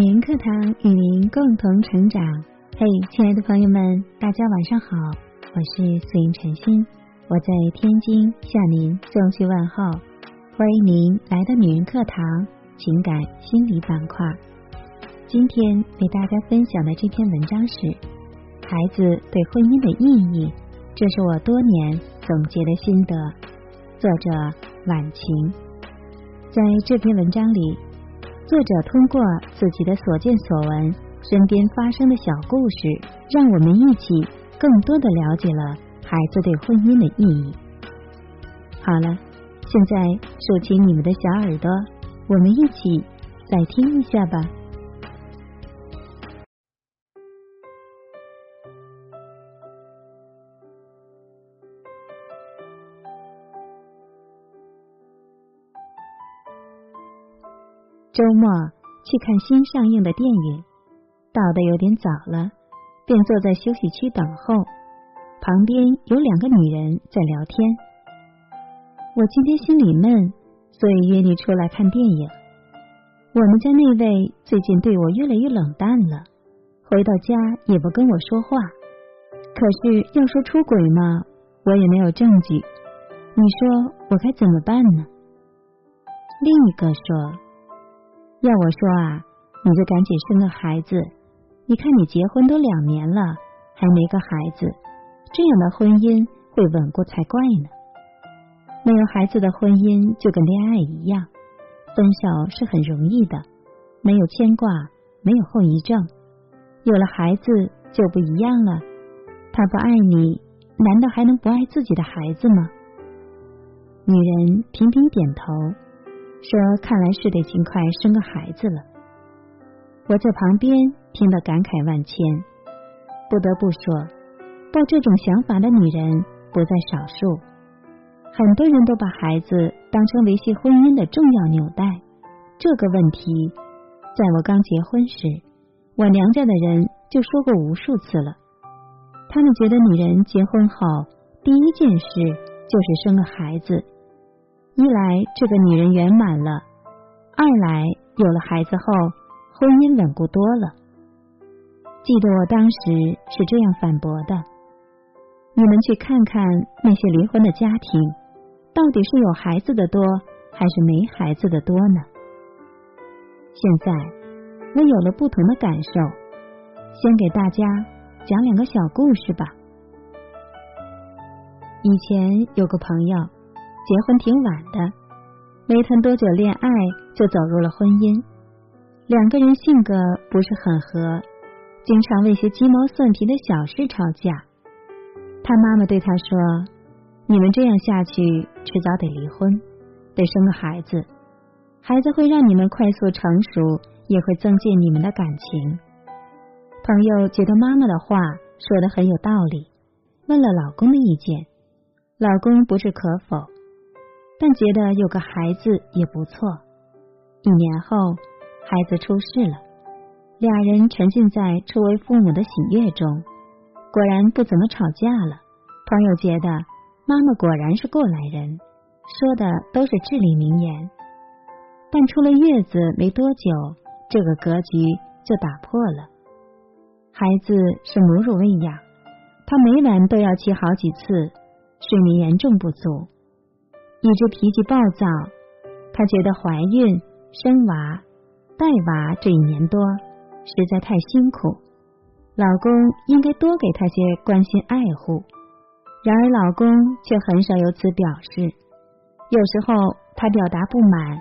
女人课堂与您共同成长。嘿，亲爱的朋友们，大家晚上好，我是素云晨心，我在天津向您送去问候。欢迎您来到女人课堂情感心理板块。今天为大家分享的这篇文章是《孩子对婚姻的意义》，这是我多年总结的心得。作者晚晴，在这篇文章里。作者通过自己的所见所闻、身边发生的小故事，让我们一起更多的了解了孩子对婚姻的意义。好了，现在竖起你们的小耳朵，我们一起再听一下吧。周末去看新上映的电影，到的有点早了，便坐在休息区等候。旁边有两个女人在聊天。我今天心里闷，所以约你出来看电影。我们家那位最近对我越来越冷淡了，回到家也不跟我说话。可是要说出轨嘛，我也没有证据。你说我该怎么办呢？另一个说。要我说啊，你就赶紧生个孩子。你看你结婚都两年了，还没个孩子，这样的婚姻会稳固才怪呢。没有孩子的婚姻就跟恋爱一样，分手是很容易的，没有牵挂，没有后遗症。有了孩子就不一样了，他不爱你，难道还能不爱自己的孩子吗？女人频频点头。说：“看来是得尽快生个孩子了。”我在旁边听得感慨万千。不得不说，抱这种想法的女人不在少数。很多人都把孩子当成维系婚姻的重要纽带。这个问题，在我刚结婚时，我娘家的人就说过无数次了。他们觉得女人结婚后第一件事就是生个孩子。一来这个女人圆满了，二来有了孩子后婚姻稳固多了。记得我当时是这样反驳的：你们去看看那些离婚的家庭，到底是有孩子的多还是没孩子的多呢？现在我有了不同的感受，先给大家讲两个小故事吧。以前有个朋友。结婚挺晚的，没谈多久恋爱就走入了婚姻。两个人性格不是很合，经常为些鸡毛蒜皮的小事吵架。他妈妈对他说：“你们这样下去，迟早得离婚，得生个孩子。孩子会让你们快速成熟，也会增进你们的感情。”朋友觉得妈妈的话说的很有道理，问了老公的意见，老公不置可否。但觉得有个孩子也不错。一年后，孩子出世了，俩人沉浸在初为父母的喜悦中，果然不怎么吵架了。朋友觉得妈妈果然是过来人，说的都是至理名言。但出了月子没多久，这个格局就打破了。孩子是母乳喂养，他每晚都要起好几次，睡眠严重不足。一直脾气暴躁，她觉得怀孕、生娃、带娃这一年多实在太辛苦，老公应该多给她些关心爱护。然而老公却很少有此表示，有时候她表达不满，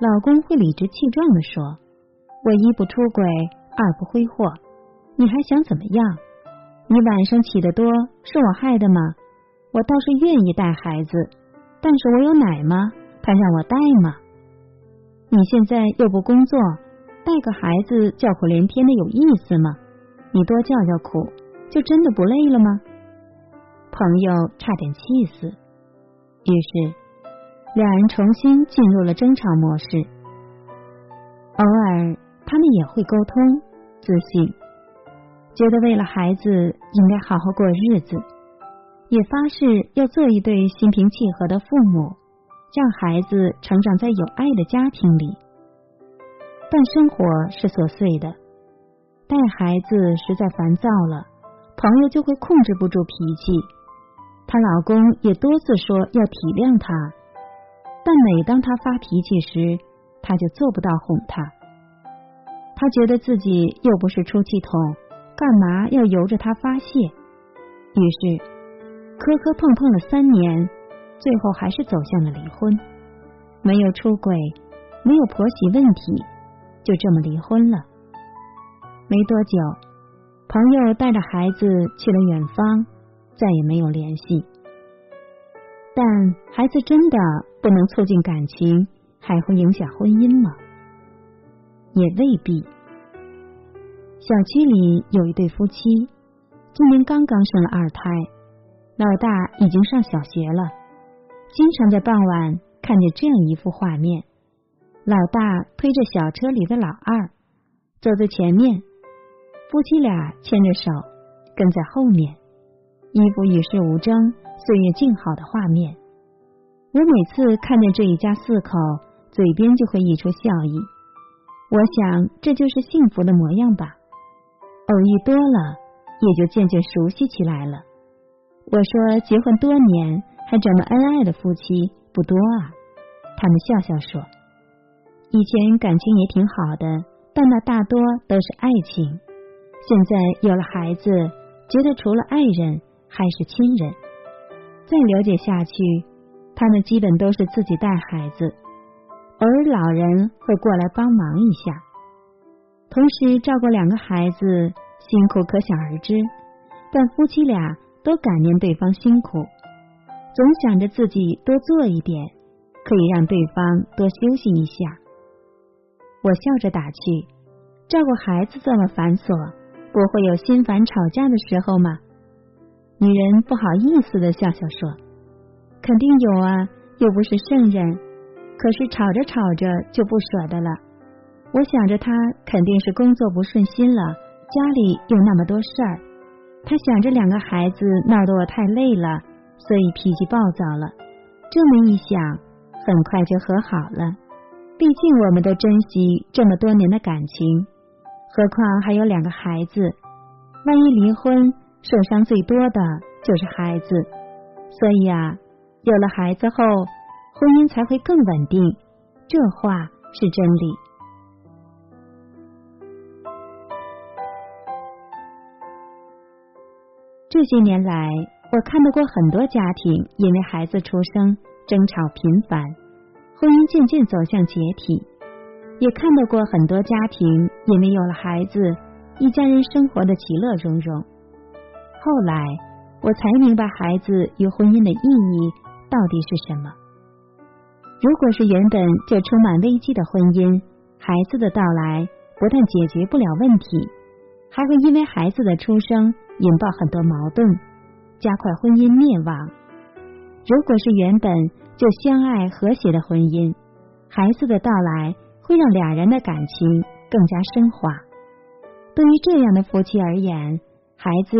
老公会理直气壮的说：“我一不出轨，二不挥霍，你还想怎么样？你晚上起得多是我害的吗？我倒是愿意带孩子。”但是我有奶吗？他让我带吗？你现在又不工作，带个孩子叫苦连天的有意思吗？你多叫叫苦，就真的不累了吗？朋友差点气死。于是两人重新进入了争吵模式。偶尔他们也会沟通、自信，觉得为了孩子应该好好过日子。也发誓要做一对心平气和的父母，让孩子成长在有爱的家庭里。但生活是琐碎的。带孩子实在烦躁了，朋友就会控制不住脾气。她老公也多次说要体谅她，但每当她发脾气时，他就做不到哄她。他觉得自己又不是出气筒，干嘛要由着她发泄？于是磕磕碰碰了三年，最后还是走向了离婚。没有出轨，没有婆媳问题，就这么离婚了。没多久，朋友带着孩子去了远方，再也没有联系。但孩子真的不能促进感情，还会影响婚姻吗？也未必。小区里有一对夫妻，今年刚刚生了二胎，老大已经上小学了，经常在傍晚。看见这样一幅画面：老大推着小车里的老二走在前面，夫妻俩牵着手跟在后面，一幅与世无争、岁月静好的画面。我每次看见这一家四口，嘴边就会溢出笑意。我想这就是幸福的模样吧。偶遇多了，也就渐渐熟悉起来了。我说，结婚多年还这么恩爱的夫妻不多啊。他们笑笑说：“以前感情也挺好的，但那大多都是爱情。现在有了孩子，觉得除了爱人还是亲人。再了解下去，他们基本都是自己带孩子，偶尔老人会过来帮忙一下。同时照顾两个孩子，辛苦可想而知。但夫妻俩都感念对方辛苦，总想着自己多做一点。”可以让对方多休息一下。我笑着打趣：“照顾孩子这么繁琐，不会有心烦吵架的时候吗？”女人不好意思的笑笑说：“肯定有啊，又不是圣人。可是吵着吵着就不舍得了。我想着他肯定是工作不顺心了，家里有那么多事儿。他想着两个孩子闹得我太累了，所以脾气暴躁了。这么一想。”很快就和好了，毕竟我们都珍惜这么多年的感情，何况还有两个孩子，万一离婚，受伤最多的就是孩子。所以啊，有了孩子后，婚姻才会更稳定，这话是真理。这些年来，我看到过很多家庭因为孩子出生。争吵频繁，婚姻渐渐走向解体。也看到过很多家庭因为有了孩子，一家人生活的其乐融融。后来我才明白孩子与婚姻的意义到底是什么。如果是原本就充满危机的婚姻，孩子的到来不但解决不了问题，还会因为孩子的出生引爆很多矛盾，加快婚姻灭亡。如果是原本就相爱和谐的婚姻，孩子的到来会让俩人的感情更加升华。对于这样的夫妻而言，孩子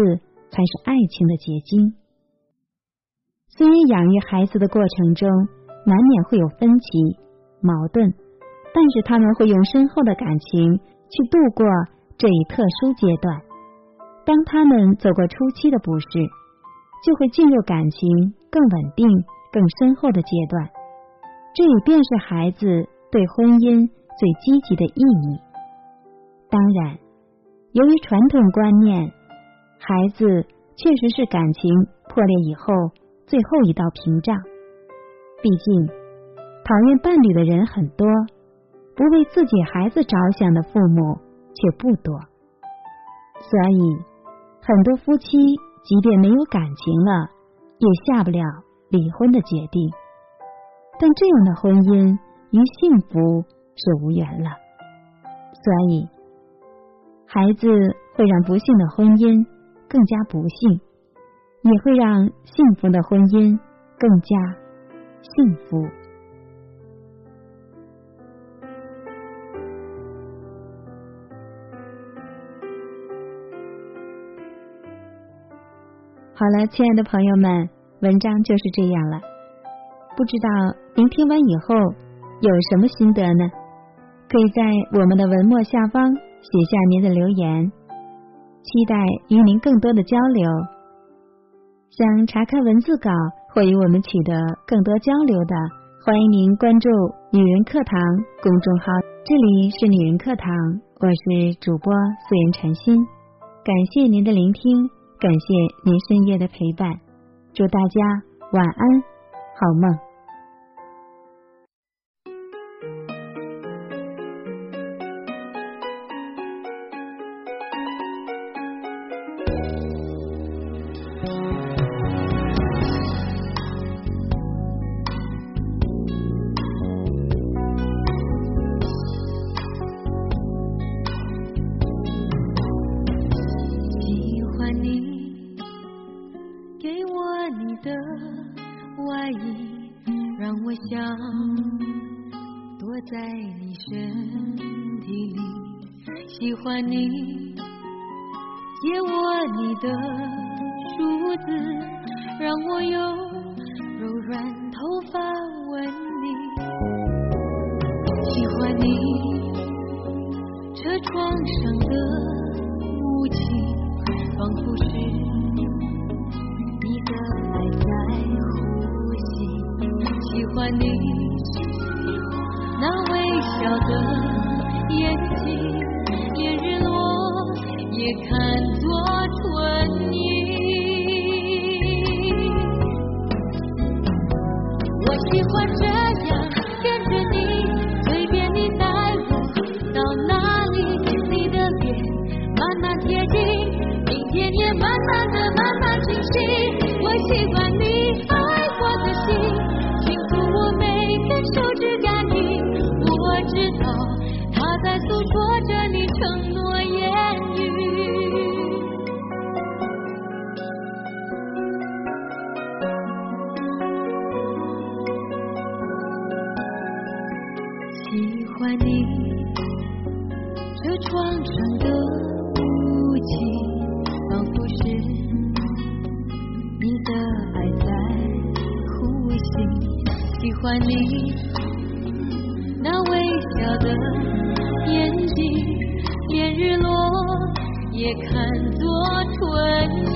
才是爱情的结晶。虽然养育孩子的过程中难免会有分歧、矛盾，但是他们会用深厚的感情去度过这一特殊阶段。当他们走过初期的不适，就会进入感情。更稳定、更深厚的阶段，这也便是孩子对婚姻最积极的意义。当然，由于传统观念，孩子确实是感情破裂以后最后一道屏障。毕竟，讨厌伴侣的人很多，不为自己孩子着想的父母却不多。所以，很多夫妻即便没有感情了。也下不了离婚的决定，但这样的婚姻与幸福是无缘了。所以，孩子会让不幸的婚姻更加不幸，也会让幸福的婚姻更加幸福。好了，亲爱的朋友们，文章就是这样了。不知道您听完以后有什么心得呢？可以在我们的文末下方写下您的留言，期待与您更多的交流。想查看文字稿或与我们取得更多交流的，欢迎您关注“女人课堂”公众号。这里是女人课堂，我是主播素颜禅心。感谢您的聆听，感谢您深夜的陪伴。祝大家晚安，好梦。在你身体里喜欢你，借我你的梳子，让我用柔软头发吻你。喜欢你，车窗上的雾气，仿佛是你的爱在呼吸。喜欢你，那微笑的眼睛。连日落也看窗上的雾气，仿佛是你的爱在呼吸。喜欢你那微笑的眼睛。连日落也看作春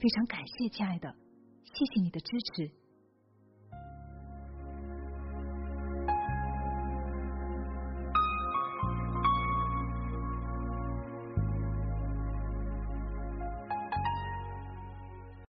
非常感谢，亲爱的，谢谢你的支持。